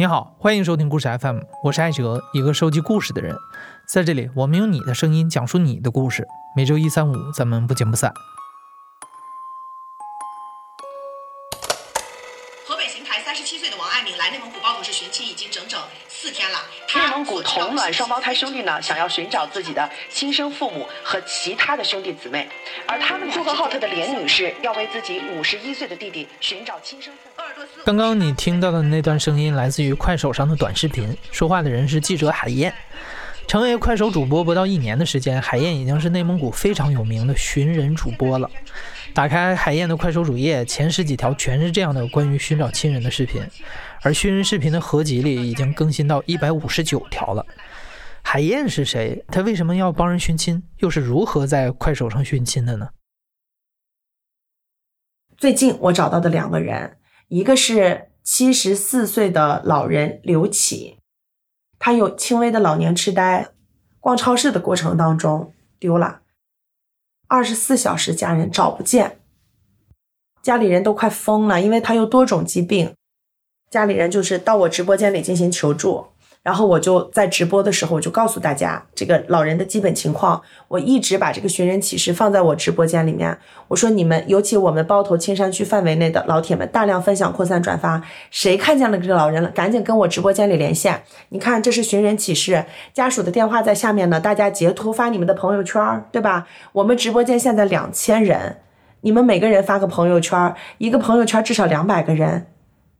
你好，欢迎收听故事 FM，我是艾哲，一个收集故事的人。在这里，我们用你的声音讲述你的故事。每周一、三、五，咱们不见不散。河北邢台三十七岁的王爱敏来内蒙古包头市寻亲已经整整四天了。内蒙古同卵双胞胎兄弟呢，想要寻找自己的亲生父母和其他的兄弟姊妹，而他们呼和浩特的连女士要为自己五十一岁的弟弟寻找亲生父母。刚刚你听到的那段声音来自于快手上的短视频，说话的人是记者海燕。成为快手主播不到一年的时间，海燕已经是内蒙古非常有名的寻人主播了。打开海燕的快手主页，前十几条全是这样的关于寻找亲人的视频，而寻人视频的合集里已经更新到一百五十九条了。海燕是谁？她为什么要帮人寻亲？又是如何在快手上寻亲的呢？最近我找到的两个人。一个是七十四岁的老人刘启，他有轻微的老年痴呆，逛超市的过程当中丢了，二十四小时家人找不见，家里人都快疯了，因为他有多种疾病，家里人就是到我直播间里进行求助。然后我就在直播的时候，我就告诉大家这个老人的基本情况。我一直把这个寻人启事放在我直播间里面。我说你们，尤其我们包头青山区范围内的老铁们，大量分享、扩散、转发。谁看见了这个老人了，赶紧跟我直播间里连线。你看，这是寻人启事，家属的电话在下面呢。大家截图发你们的朋友圈，对吧？我们直播间现在两千人，你们每个人发个朋友圈，一个朋友圈至少两百个人。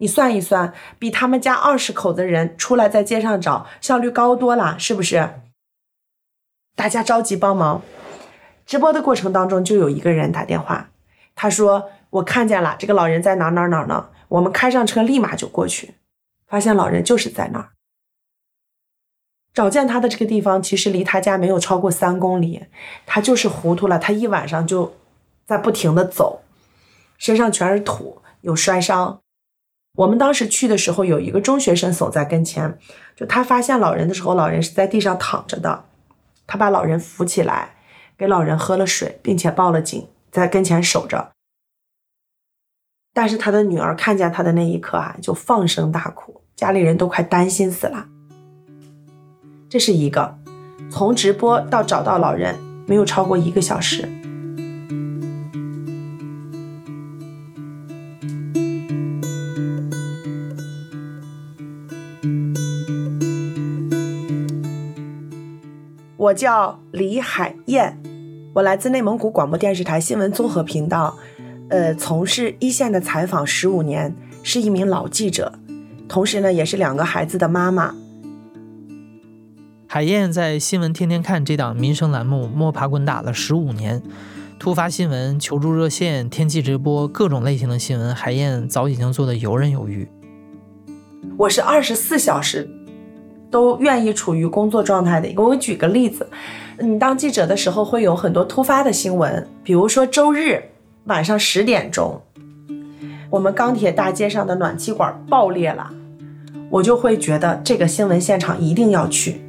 你算一算，比他们家二十口的人出来在街上找效率高多了，是不是？大家着急帮忙。直播的过程当中，就有一个人打电话，他说：“我看见了，这个老人在哪哪哪呢？我们开上车立马就过去，发现老人就是在那儿。找见他的这个地方，其实离他家没有超过三公里。他就是糊涂了，他一晚上就在不停的走，身上全是土，有摔伤。”我们当时去的时候，有一个中学生守在跟前，就他发现老人的时候，老人是在地上躺着的，他把老人扶起来，给老人喝了水，并且报了警，在跟前守着。但是他的女儿看见他的那一刻啊，就放声大哭，家里人都快担心死了。这是一个，从直播到找到老人，没有超过一个小时。我叫李海燕，我来自内蒙古广播电视台新闻综合频道，呃，从事一线的采访十五年，是一名老记者，同时呢，也是两个孩子的妈妈。海燕在新闻天天看这档民生栏目摸爬滚打了十五年，突发新闻、求助热线、天气直播，各种类型的新闻，海燕早已经做得游刃有余。我是二十四小时。都愿意处于工作状态的。我举个例子，你当记者的时候会有很多突发的新闻，比如说周日晚上十点钟，我们钢铁大街上的暖气管爆裂了，我就会觉得这个新闻现场一定要去。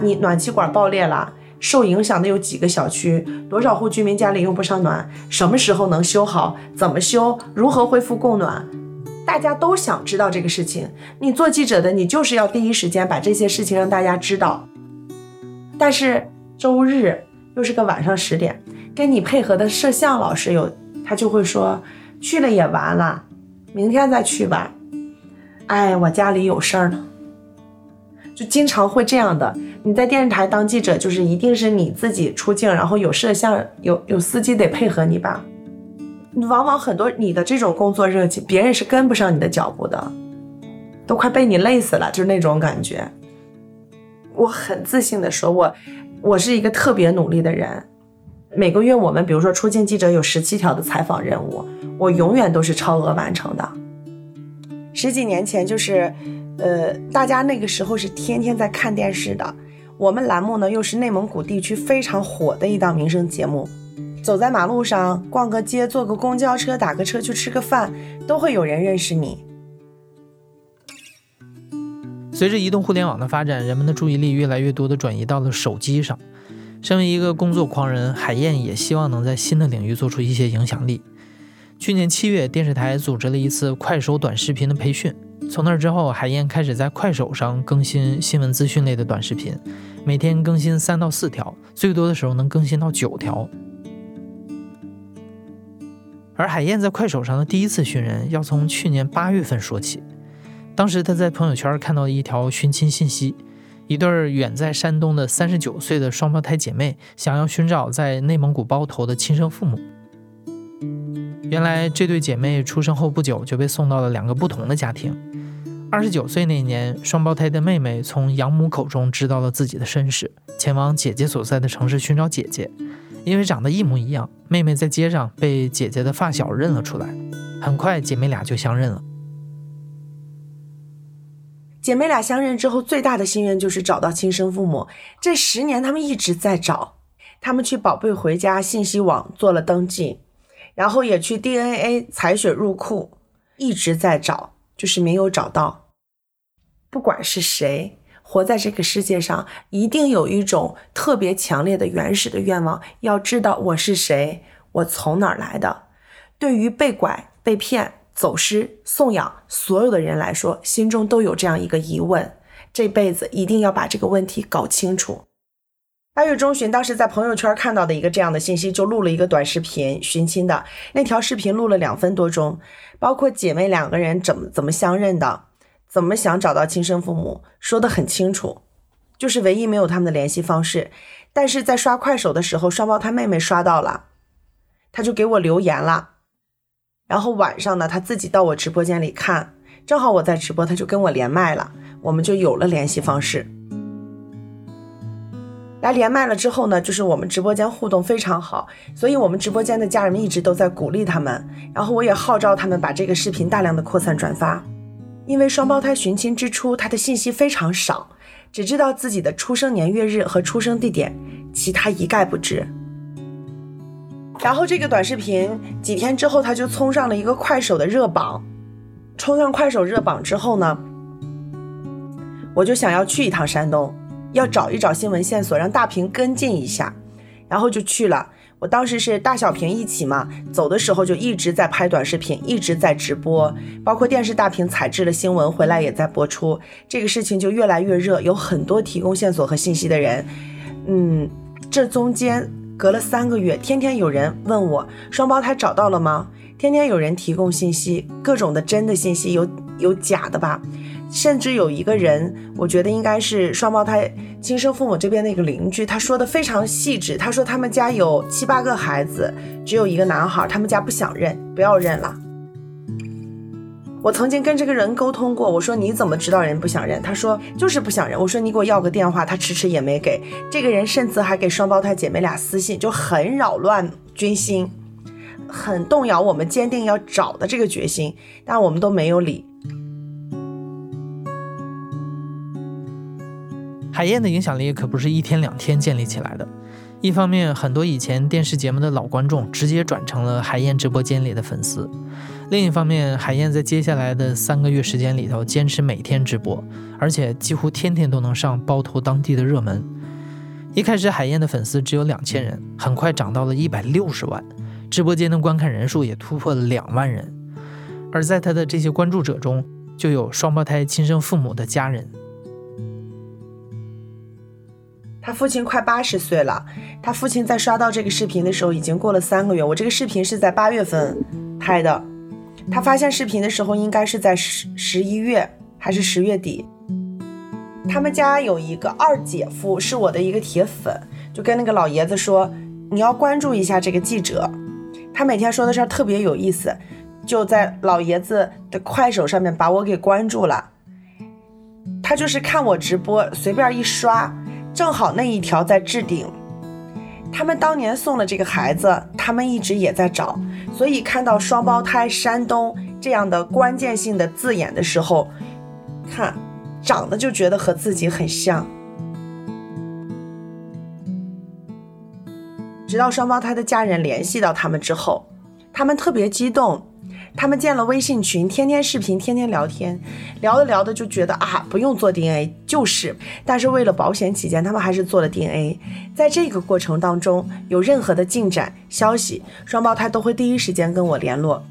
你暖气管爆裂了，受影响的有几个小区，多少户居民家里用不上暖，什么时候能修好？怎么修？如何恢复供暖？大家都想知道这个事情，你做记者的，你就是要第一时间把这些事情让大家知道。但是周日又是个晚上十点，跟你配合的摄像老师有，他就会说去了也完了，明天再去吧。哎，我家里有事儿呢，就经常会这样的。你在电视台当记者，就是一定是你自己出镜，然后有摄像，有有司机得配合你吧。往往很多你的这种工作热情，别人是跟不上你的脚步的，都快被你累死了，就是那种感觉。我很自信的说，我我是一个特别努力的人。每个月我们比如说出镜记者有十七条的采访任务，我永远都是超额完成的。十几年前就是，呃，大家那个时候是天天在看电视的，我们栏目呢又是内蒙古地区非常火的一档民生节目。走在马路上，逛个街，坐个公交车，打个车去吃个饭，都会有人认识你。随着移动互联网的发展，人们的注意力越来越多的转移到了手机上。身为一个工作狂人，海燕也希望能在新的领域做出一些影响力。去年七月，电视台组织了一次快手短视频的培训，从那之后，海燕开始在快手上更新新闻资讯类的短视频，每天更新三到四条，最多的时候能更新到九条。而海燕在快手上的第一次寻人，要从去年八月份说起。当时她在朋友圈看到一条寻亲信息，一对远在山东的三十九岁的双胞胎姐妹，想要寻找在内蒙古包头的亲生父母。原来这对姐妹出生后不久就被送到了两个不同的家庭。二十九岁那年，双胞胎的妹妹从养母口中知道了自己的身世，前往姐姐所在的城市寻找姐姐。因为长得一模一样，妹妹在街上被姐姐的发小认了出来。很快，姐妹俩就相认了。姐妹俩相认之后，最大的心愿就是找到亲生父母。这十年，他们一直在找。他们去宝贝回家信息网做了登记，然后也去 DNA 采血入库，一直在找，就是没有找到。不管是谁。活在这个世界上，一定有一种特别强烈的原始的愿望，要知道我是谁，我从哪儿来的。对于被拐、被骗、走失、送养所有的人来说，心中都有这样一个疑问，这辈子一定要把这个问题搞清楚。八月中旬，当时在朋友圈看到的一个这样的信息，就录了一个短视频寻亲的那条视频，录了两分多钟，包括姐妹两个人怎么怎么相认的。怎么想找到亲生父母，说得很清楚，就是唯一没有他们的联系方式。但是在刷快手的时候，双胞胎妹妹刷到了，她就给我留言了。然后晚上呢，她自己到我直播间里看，正好我在直播，她就跟我连麦了，我们就有了联系方式。来连麦了之后呢，就是我们直播间互动非常好，所以我们直播间的家人们一直都在鼓励他们，然后我也号召他们把这个视频大量的扩散转发。因为双胞胎寻亲之初，他的信息非常少，只知道自己的出生年月日和出生地点，其他一概不知。然后这个短视频几天之后，他就冲上了一个快手的热榜。冲上快手热榜之后呢，我就想要去一趟山东，要找一找新闻线索，让大屏跟进一下，然后就去了。我当时是大小屏一起嘛，走的时候就一直在拍短视频，一直在直播，包括电视大屏采制了新闻回来也在播出，这个事情就越来越热，有很多提供线索和信息的人。嗯，这中间隔了三个月，天天有人问我双胞胎找到了吗？天天有人提供信息，各种的真的信息，有有假的吧。甚至有一个人，我觉得应该是双胞胎亲生父母这边的一个邻居，他说的非常细致。他说他们家有七八个孩子，只有一个男孩，他们家不想认，不要认了。我曾经跟这个人沟通过，我说你怎么知道人不想认？他说就是不想认。我说你给我要个电话，他迟迟也没给。这个人甚至还给双胞胎姐妹俩私信，就很扰乱军心，很动摇我们坚定要找的这个决心，但我们都没有理。海燕的影响力可不是一天两天建立起来的。一方面，很多以前电视节目的老观众直接转成了海燕直播间里的粉丝；另一方面，海燕在接下来的三个月时间里头，坚持每天直播，而且几乎天天都能上包头当地的热门。一开始，海燕的粉丝只有两千人，很快涨到了一百六十万，直播间的观看人数也突破了两万人。而在他的这些关注者中，就有双胞胎亲生父母的家人。他父亲快八十岁了，他父亲在刷到这个视频的时候已经过了三个月。我这个视频是在八月份拍的，他发现视频的时候应该是在十十一月还是十月底。他们家有一个二姐夫，是我的一个铁粉，就跟那个老爷子说，你要关注一下这个记者，他每天说的事特别有意思，就在老爷子的快手上面把我给关注了。他就是看我直播，随便一刷。正好那一条在置顶，他们当年送了这个孩子，他们一直也在找，所以看到双胞胎山东这样的关键性的字眼的时候，看长得就觉得和自己很像。直到双胞胎的家人联系到他们之后，他们特别激动。他们建了微信群，天天视频，天天聊天，聊着聊着就觉得啊，不用做 DNA 就是。但是为了保险起见，他们还是做了 DNA。在这个过程当中，有任何的进展消息，双胞胎都会第一时间跟我联络。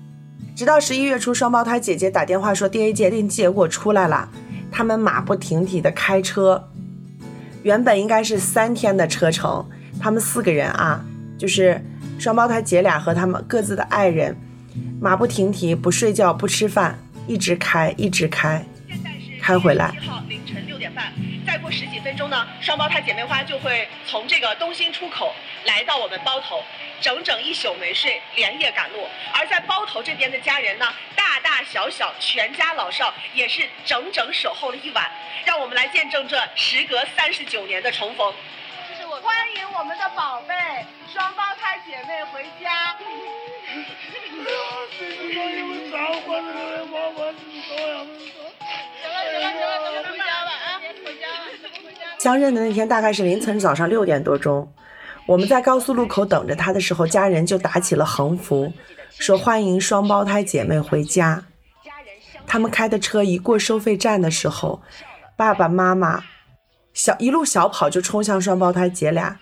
直到十一月初，双胞胎姐姐打电话说 DNA 鉴定结果出来了，他们马不停蹄的开车，原本应该是三天的车程，他们四个人啊，就是双胞胎姐俩和他们各自的爱人，马不停蹄，不睡觉，不吃饭，一直开，一直开，开回来。七号凌晨六点半，再过十几分钟呢，双胞胎姐妹花就会从这个东兴出口来到我们包头，整整一宿没睡，连夜赶路。而在包头这边的家人呢，大大小小，全家老少也是整整守候了一晚。让我们来见证这时隔三十九年的重逢。欢迎我们的宝贝双胞胎姐妹回家。行了行了行了，咱们回家吧啊，回家吧，咱们回家。相认的那天大概是凌晨早上六点多钟，我们在高速路口等着他的时候，家人就打起了横幅，说欢迎双胞胎姐妹回家。他们开的车一过收费站的时候，爸爸妈妈小一路小跑就冲向双胞胎姐俩，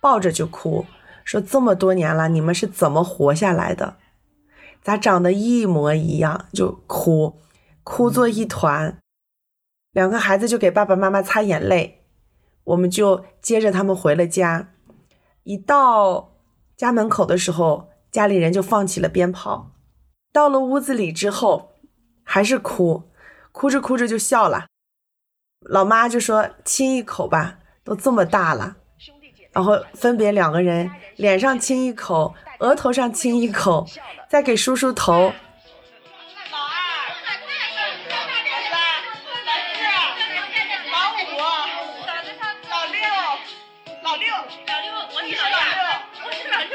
抱着就哭，说这么多年了，你们是怎么活下来的？咋长得一模一样？就哭，哭作一团。两个孩子就给爸爸妈妈擦眼泪，我们就接着他们回了家。一到家门口的时候，家里人就放起了鞭炮。到了屋子里之后，还是哭，哭着哭着就笑了。老妈就说：“亲一口吧，都这么大了。”然后分别两个人脸上亲一口，额头上亲一口，再给梳梳头。老二、老三、老四、老五、老六、老六、老六，我是老六，我是老六，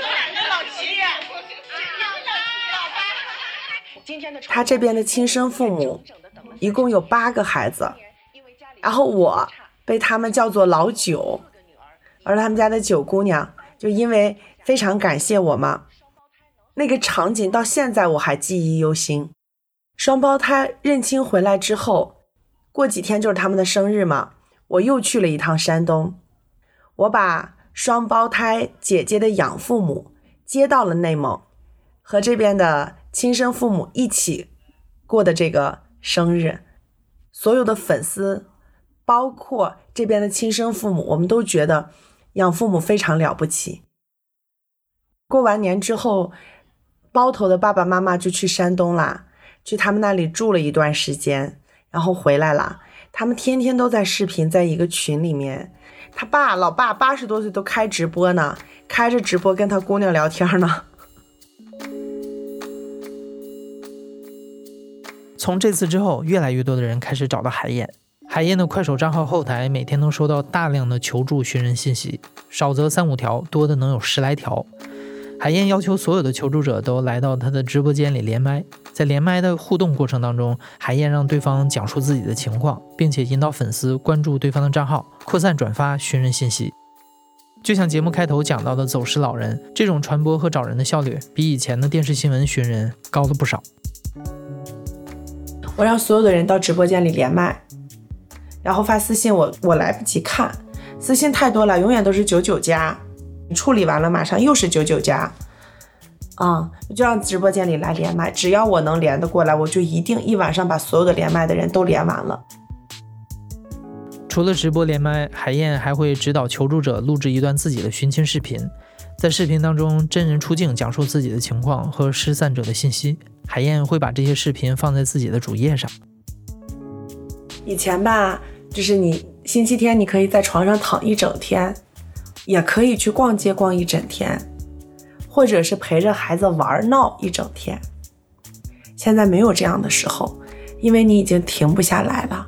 老七、老八。今天的他这边的亲生父母一共有八个孩子，然后我被他们叫做老九，而他们家的九姑娘就因为非常感谢我嘛，那个场景到现在我还记忆犹新。双胞胎认亲回来之后，过几天就是他们的生日嘛，我又去了一趟山东，我把双胞胎姐姐的养父母接到了内蒙，和这边的亲生父母一起过的这个生日，所有的粉丝，包括这边的亲生父母，我们都觉得养父母非常了不起。过完年之后，包头的爸爸妈妈就去山东啦，去他们那里住了一段时间，然后回来了。他们天天都在视频，在一个群里面。他爸老爸八十多岁都开直播呢，开着直播跟他姑娘聊天呢。从这次之后，越来越多的人开始找到海燕。海燕的快手账号后台每天能收到大量的求助寻人信息，少则三五条，多的能有十来条。海燕要求所有的求助者都来到他的直播间里连麦，在连麦的互动过程当中，海燕让对方讲述自己的情况，并且引导粉丝关注对方的账号，扩散转发寻人信息。就像节目开头讲到的走失老人，这种传播和找人的效率比以前的电视新闻寻人高了不少。我让所有的人到直播间里连麦，然后发私信我，我来不及看，私信太多了，永远都是九九加，处理完了马上又是九九加，啊、就让直播间里来连麦，只要我能连得过来，我就一定一晚上把所有的连麦的人都连完了。除了直播连麦，海燕还会指导求助者录制一段自己的寻亲视频，在视频当中真人出镜讲述自己的情况和失散者的信息。海燕会把这些视频放在自己的主页上。以前吧，就是你星期天你可以在床上躺一整天，也可以去逛街逛一整天，或者是陪着孩子玩闹一整天。现在没有这样的时候，因为你已经停不下来了。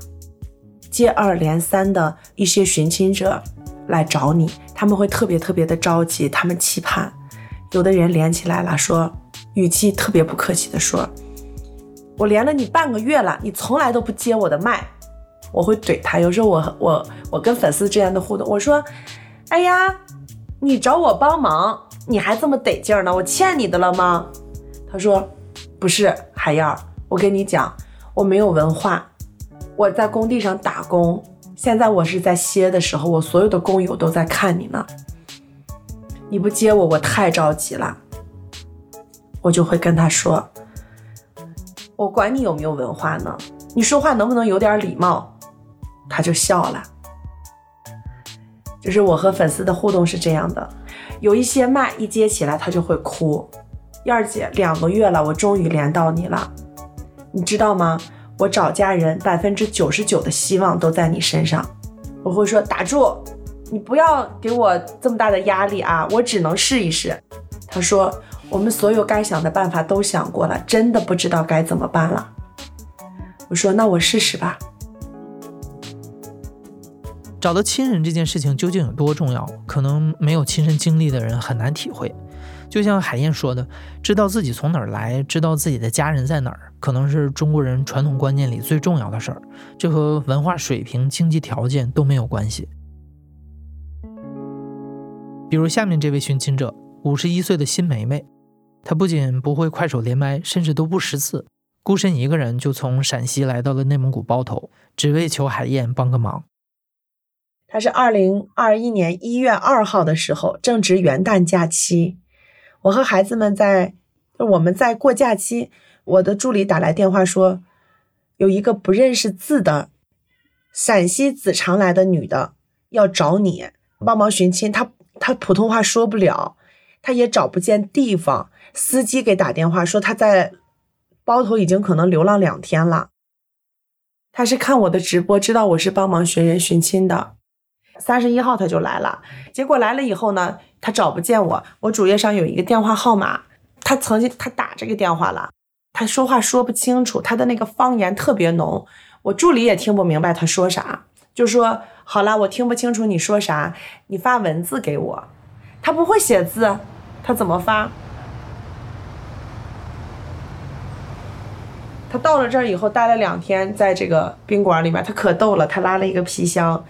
接二连三的一些寻亲者来找你，他们会特别特别的着急，他们期盼。有的人连起来了，说语气特别不客气的说：“我连了你半个月了，你从来都不接我的麦。”我会怼他。有时候我我我跟粉丝之间的互动，我说：“哎呀，你找我帮忙，你还这么得劲儿呢？我欠你的了吗？”他说：“不是，海燕，我跟你讲，我没有文化，我在工地上打工，现在我是在歇的时候，我所有的工友都在看你呢。你不接我，我太着急了。”我就会跟他说：“我管你有没有文化呢？你说话能不能有点礼貌？”他就笑了。就是我和粉丝的互动是这样的，有一些麦一接起来，他就会哭。燕儿姐，两个月了，我终于连到你了，你知道吗？我找家人百分之九十九的希望都在你身上。我会说打住，你不要给我这么大的压力啊，我只能试一试。他说我们所有该想的办法都想过了，真的不知道该怎么办了。我说那我试试吧。找到亲人这件事情究竟有多重要？可能没有亲身经历的人很难体会。就像海燕说的，知道自己从哪儿来，知道自己的家人在哪儿，可能是中国人传统观念里最重要的事儿。这和文化水平、经济条件都没有关系。比如下面这位寻亲者，五十一岁的辛梅梅，她不仅不会快手连麦，甚至都不识字，孤身一个人就从陕西来到了内蒙古包头，只为求海燕帮个忙。他是二零二一年一月二号的时候，正值元旦假期，我和孩子们在，我们在过假期。我的助理打来电话说，有一个不认识字的陕西子长来的女的要找你帮忙寻亲，她她普通话说不了，她也找不见地方。司机给打电话说她在包头已经可能流浪两天了。他是看我的直播，知道我是帮忙寻人寻亲的。三十一号他就来了，结果来了以后呢，他找不见我。我主页上有一个电话号码，他曾经他打这个电话了，他说话说不清楚，他的那个方言特别浓，我助理也听不明白他说啥，就说好了，我听不清楚你说啥，你发文字给我。他不会写字，他怎么发？他到了这儿以后待了两天，在这个宾馆里面，他可逗了，他拉了一个皮箱。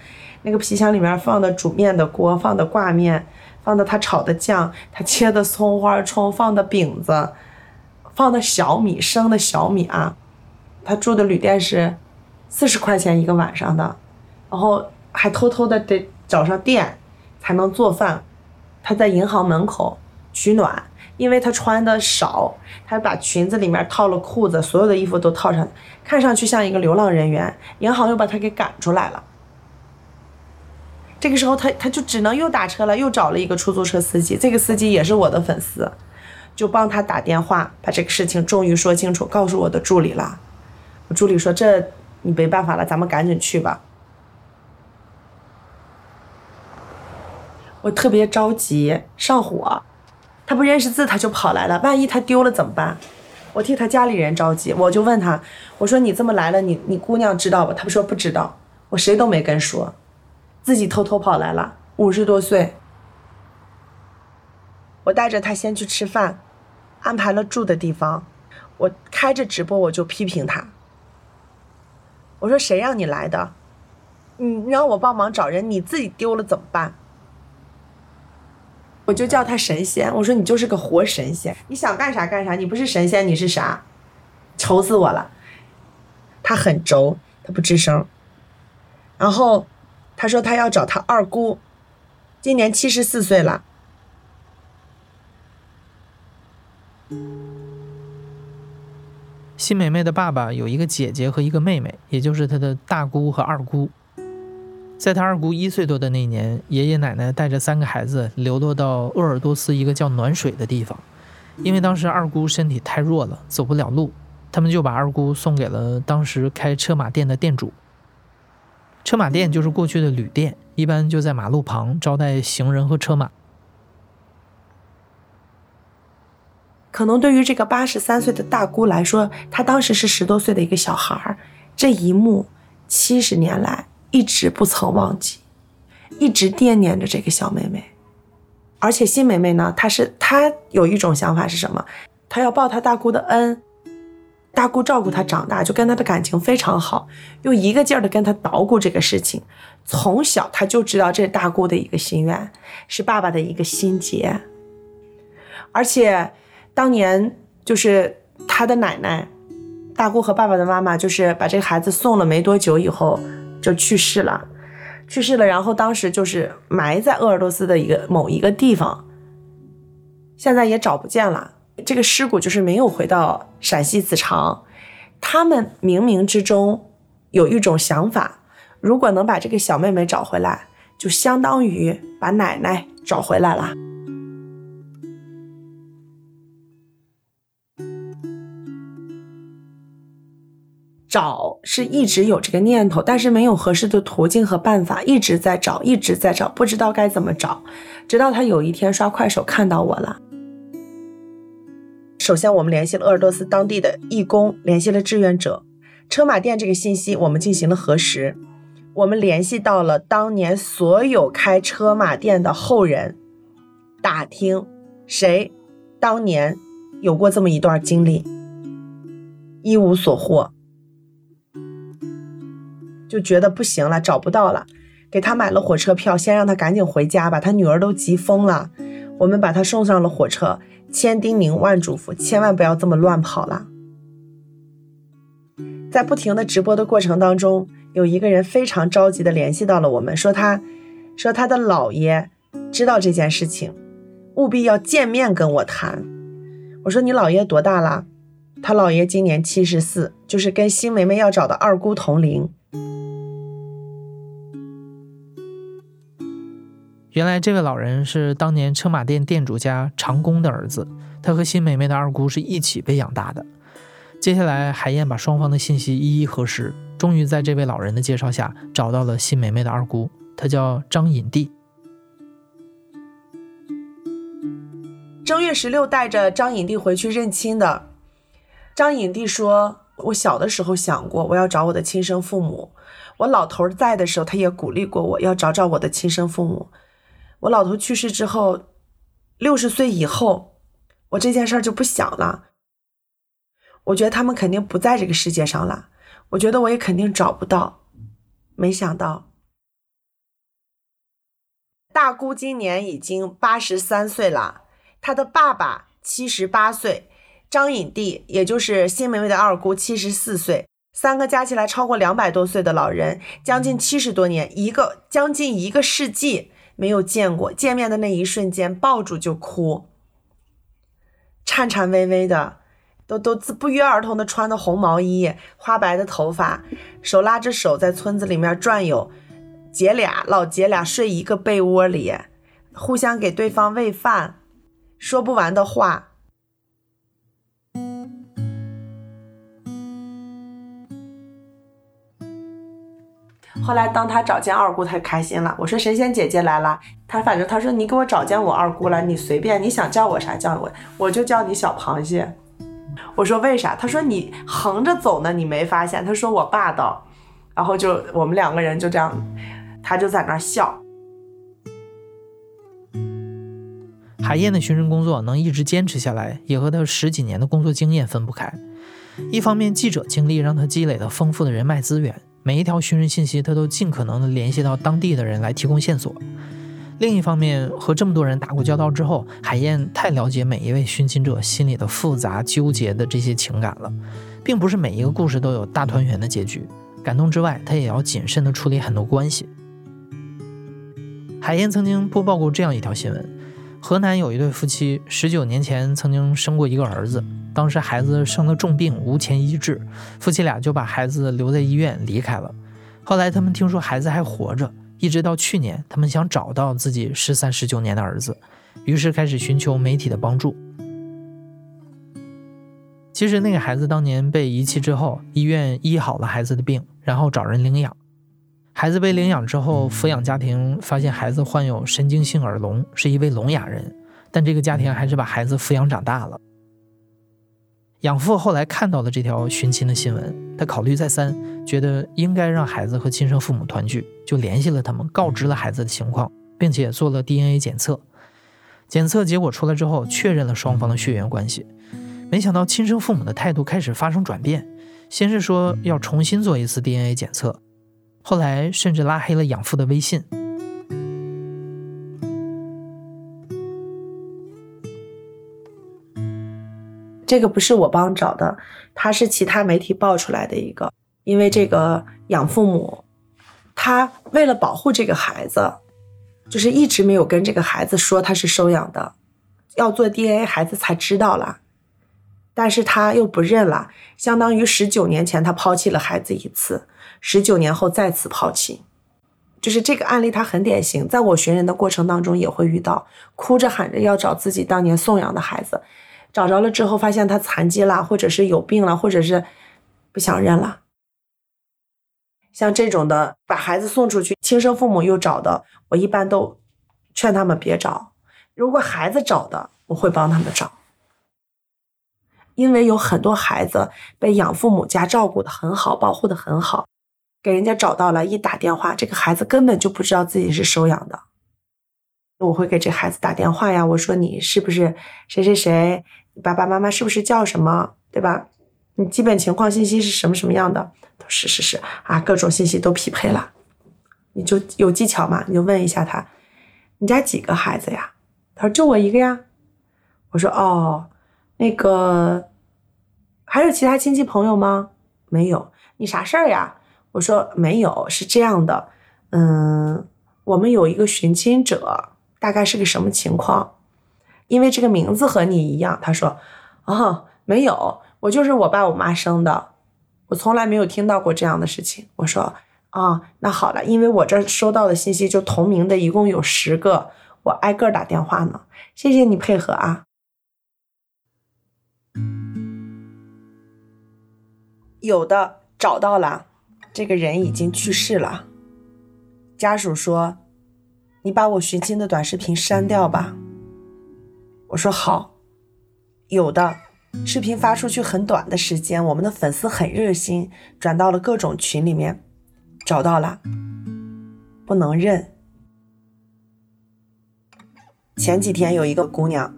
那个皮箱里面放的煮面的锅，放的挂面，放的他炒的酱，他切的葱花葱，放的饼子，放的小米生的小米啊。他住的旅店是四十块钱一个晚上的，然后还偷偷的得找上店才能做饭。他在银行门口取暖，因为他穿的少，他把裙子里面套了裤子，所有的衣服都套上，看上去像一个流浪人员。银行又把他给赶出来了。这个时候，他他就只能又打车了，又找了一个出租车司机。这个司机也是我的粉丝，就帮他打电话，把这个事情终于说清楚，告诉我的助理了。我助理说：“这你没办法了，咱们赶紧去吧。”我特别着急，上火。他不认识字，他就跑来了，万一他丢了怎么办？我替他家里人着急，我就问他：“我说你这么来了，你你姑娘知道吧？”他不说不知道，我谁都没跟说。自己偷偷跑来了，五十多岁。我带着他先去吃饭，安排了住的地方。我开着直播，我就批评他。我说：“谁让你来的？你让我帮忙找人，你自己丢了怎么办？”我就叫他神仙。我说：“你就是个活神仙，你想干啥干啥。你不是神仙，你是啥？愁死我了。”他很轴，他不吱声。然后。他说他要找他二姑，今年七十四岁了。辛梅梅的爸爸有一个姐姐和一个妹妹，也就是她的大姑和二姑。在她二姑一岁多的那年，爷爷奶奶带着三个孩子流落到鄂尔多斯一个叫暖水的地方，因为当时二姑身体太弱了，走不了路，他们就把二姑送给了当时开车马店的店主。车马店就是过去的旅店，一般就在马路旁招待行人和车马。可能对于这个八十三岁的大姑来说，她当时是十多岁的一个小孩儿，这一幕七十年来一直不曾忘记，一直惦念着这个小妹妹。而且新妹妹呢，她是她有一种想法是什么？她要报她大姑的恩。大姑照顾他长大，就跟他的感情非常好，又一个劲儿的跟他捣鼓这个事情。从小他就知道这是大姑的一个心愿，是爸爸的一个心结。而且当年就是他的奶奶，大姑和爸爸的妈妈，就是把这个孩子送了没多久以后就去世了，去世了。然后当时就是埋在鄂尔多斯的一个某一个地方，现在也找不见了。这个尸骨就是没有回到陕西子长，他们冥冥之中有一种想法，如果能把这个小妹妹找回来，就相当于把奶奶找回来了。找是一直有这个念头，但是没有合适的途径和办法，一直在找，一直在找，不知道该怎么找。直到他有一天刷快手看到我了。首先，我们联系了鄂尔多斯当地的义工，联系了志愿者。车马店这个信息我们进行了核实，我们联系到了当年所有开车马店的后人，打听谁当年有过这么一段经历，一无所获。就觉得不行了，找不到了，给他买了火车票，先让他赶紧回家吧。他女儿都急疯了，我们把他送上了火车，千叮咛万嘱咐，千万不要这么乱跑了。在不停的直播的过程当中，有一个人非常着急的联系到了我们，说他，说他的姥爷知道这件事情，务必要见面跟我谈。我说你姥爷多大了？他姥爷今年七十四，就是跟新梅梅要找的二姑同龄。原来这位老人是当年车马店店主家长工的儿子，他和新梅梅的二姑是一起被养大的。接下来，海燕把双方的信息一一核实，终于在这位老人的介绍下找到了新梅梅的二姑，她叫张引娣。正月十六带着张引娣回去认亲的，张引娣说：“我小的时候想过，我要找我的亲生父母。我老头在的时候，他也鼓励过我要找找我的亲生父母。”我老头去世之后，六十岁以后，我这件事儿就不想了。我觉得他们肯定不在这个世界上了，我觉得我也肯定找不到。没想到，大姑今年已经八十三岁了，她的爸爸七十八岁，张隐娣也就是新梅梅的二姑七十四岁，三个加起来超过两百多岁的老人，将近七十多年，一个将近一个世纪。没有见过，见面的那一瞬间抱住就哭，颤颤巍巍的，都都不约而同的穿的红毛衣，花白的头发，手拉着手在村子里面转悠，姐俩老姐俩睡一个被窝里，互相给对方喂饭，说不完的话。后来，当他找见二姑，他开心了。我说神仙姐姐来了，他反正他说你给我找见我二姑了，你随便你想叫我啥叫我，我就叫你小螃蟹。我说为啥？他说你横着走呢，你没发现？他说我霸道。然后就我们两个人就这样，他就在那笑。海燕的寻人工作能一直坚持下来，也和他十几年的工作经验分不开。一方面，记者经历让他积累了丰富的人脉资源。每一条寻人信息，他都尽可能的联系到当地的人来提供线索。另一方面，和这么多人打过交道之后，海燕太了解每一位寻亲者心里的复杂纠结的这些情感了，并不是每一个故事都有大团圆的结局。感动之外，他也要谨慎的处理很多关系。海燕曾经播报过这样一条新闻：河南有一对夫妻，十九年前曾经生过一个儿子。当时孩子生了重病，无钱医治，夫妻俩就把孩子留在医院离开了。后来他们听说孩子还活着，一直到去年，他们想找到自己十三、十九年的儿子，于是开始寻求媒体的帮助。其实那个孩子当年被遗弃之后，医院医好了孩子的病，然后找人领养。孩子被领养之后，抚养家庭发现孩子患有神经性耳聋，是一位聋哑人，但这个家庭还是把孩子抚养长大了。养父后来看到了这条寻亲的新闻，他考虑再三，觉得应该让孩子和亲生父母团聚，就联系了他们，告知了孩子的情况，并且做了 DNA 检测。检测结果出来之后，确认了双方的血缘关系。没想到亲生父母的态度开始发生转变，先是说要重新做一次 DNA 检测，后来甚至拉黑了养父的微信。这个不是我帮找的，他是其他媒体爆出来的一个。因为这个养父母，他为了保护这个孩子，就是一直没有跟这个孩子说他是收养的，要做 DNA，孩子才知道了。但是他又不认了，相当于十九年前他抛弃了孩子一次，十九年后再次抛弃。就是这个案例，它很典型，在我寻人的过程当中也会遇到，哭着喊着要找自己当年送养的孩子，找着了之后发现他残疾了，或者是有病了，或者是不想认了。像这种的，把孩子送出去，亲生父母又找的，我一般都劝他们别找。如果孩子找的，我会帮他们找，因为有很多孩子被养父母家照顾的很好，保护的很好。给人家找到了，一打电话，这个孩子根本就不知道自己是收养的。我会给这孩子打电话呀，我说你是不是谁谁谁？爸爸妈妈是不是叫什么？对吧？你基本情况信息是什么什么样的？是是是啊，各种信息都匹配了。你就有技巧嘛？你就问一下他，你家几个孩子呀？他说就我一个呀。我说哦，那个还有其他亲戚朋友吗？没有。你啥事儿呀？我说没有，是这样的，嗯，我们有一个寻亲者，大概是个什么情况？因为这个名字和你一样。他说，啊，没有，我就是我爸我妈生的，我从来没有听到过这样的事情。我说，啊，那好了，因为我这收到的信息就同名的一共有十个，我挨个打电话呢。谢谢你配合啊。有的找到了。这个人已经去世了。家属说：“你把我寻亲的短视频删掉吧。”我说：“好。”有的视频发出去很短的时间，我们的粉丝很热心，转到了各种群里面，找到了，不能认。前几天有一个姑娘，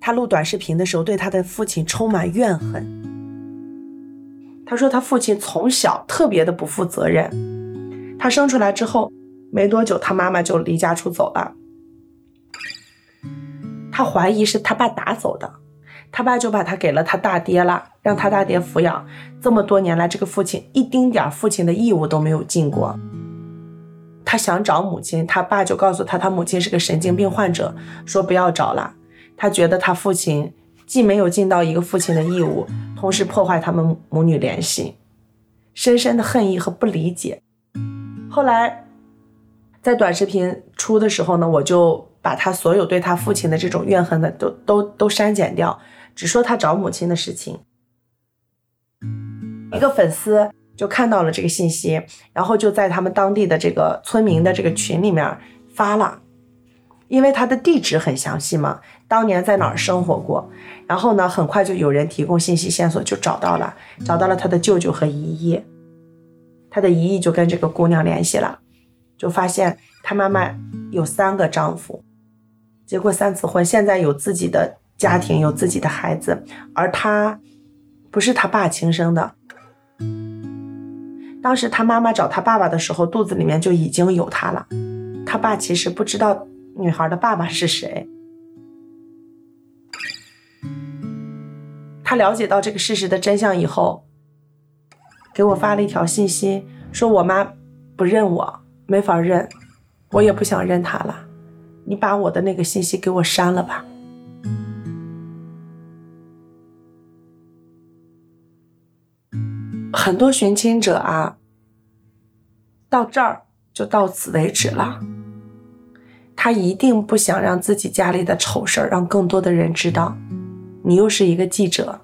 她录短视频的时候，对她的父亲充满怨恨。她说她父亲从小特别的不负责任，她生出来之后没多久，他妈妈就离家出走了。他怀疑是他爸打走的，他爸就把他给了他大爹了，让他大爹抚养。这么多年来，这个父亲一丁点父亲的义务都没有尽过。他想找母亲，他爸就告诉他，他母亲是个神经病患者，说不要找了。他觉得他父亲。既没有尽到一个父亲的义务，同时破坏他们母女联系，深深的恨意和不理解。后来，在短视频出的时候呢，我就把他所有对他父亲的这种怨恨的都都都删减掉，只说他找母亲的事情。一个粉丝就看到了这个信息，然后就在他们当地的这个村民的这个群里面发了。因为他的地址很详细嘛，当年在哪儿生活过，然后呢，很快就有人提供信息线索，就找到了，找到了他的舅舅和姨姨，他的姨姨就跟这个姑娘联系了，就发现他妈妈有三个丈夫，结过三次婚，现在有自己的家庭，有自己的孩子，而他不是他爸亲生的，当时他妈妈找他爸爸的时候，肚子里面就已经有他了，他爸其实不知道。女孩的爸爸是谁？他了解到这个事实的真相以后，给我发了一条信息，说我妈不认我，没法认，我也不想认他了。你把我的那个信息给我删了吧。很多寻亲者啊，到这儿就到此为止了。他一定不想让自己家里的丑事儿让更多的人知道。你又是一个记者，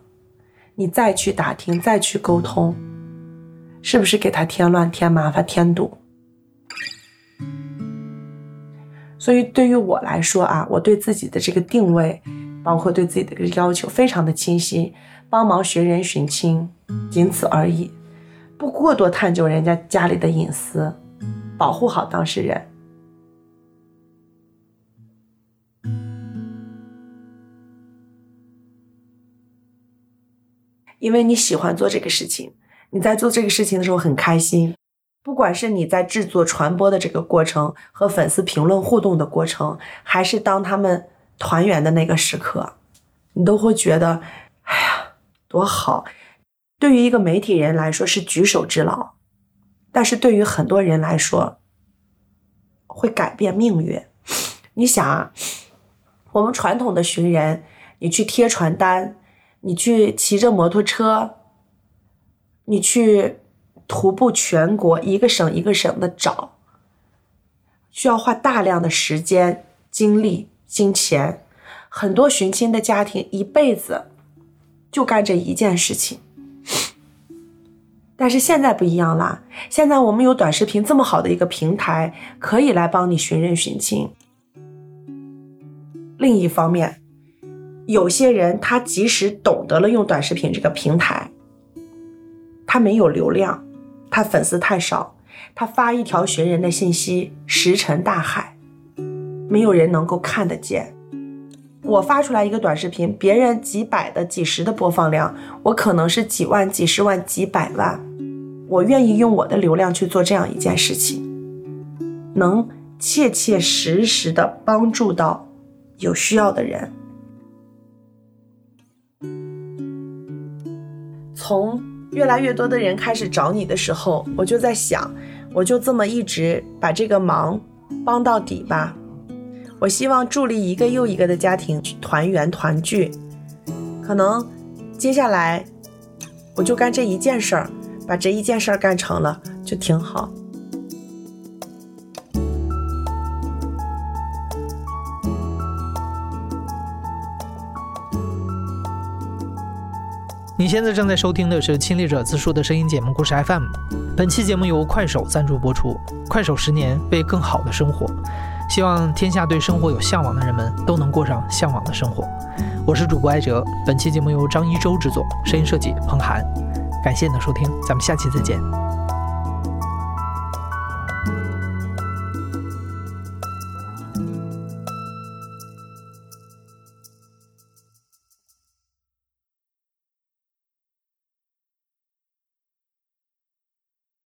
你再去打听，再去沟通，是不是给他添乱、添麻烦、添堵？所以对于我来说啊，我对自己的这个定位，包括对自己的这个要求，非常的清晰，帮忙寻人寻亲，仅此而已，不过多探究人家家里的隐私，保护好当事人。因为你喜欢做这个事情，你在做这个事情的时候很开心，不管是你在制作传播的这个过程和粉丝评论互动的过程，还是当他们团圆的那个时刻，你都会觉得，哎呀，多好！对于一个媒体人来说是举手之劳，但是对于很多人来说，会改变命运。你想啊，我们传统的寻人，你去贴传单。你去骑着摩托车，你去徒步全国，一个省一个省的找，需要花大量的时间、精力、金钱。很多寻亲的家庭一辈子就干这一件事情。但是现在不一样啦，现在我们有短视频这么好的一个平台，可以来帮你寻人寻亲。另一方面，有些人他即使懂得了用短视频这个平台，他没有流量，他粉丝太少，他发一条寻人的信息石沉大海，没有人能够看得见。我发出来一个短视频，别人几百的、几十的播放量，我可能是几万、几十万、几百万。我愿意用我的流量去做这样一件事情，能切切实实的帮助到有需要的人。从越来越多的人开始找你的时候，我就在想，我就这么一直把这个忙帮到底吧。我希望助力一个又一个的家庭团圆团聚，可能接下来我就干这一件事儿。把这一件事儿干成了，就挺好。你现在正在收听的是亲历者自述的声音节目《故事 FM》。本期节目由快手赞助播出。快手十年为更好的生活，希望天下对生活有向往的人们都能过上向往的生活。我是主播艾哲。本期节目由张一舟制作，声音设计彭涵。感谢你的收听，咱们下期再见。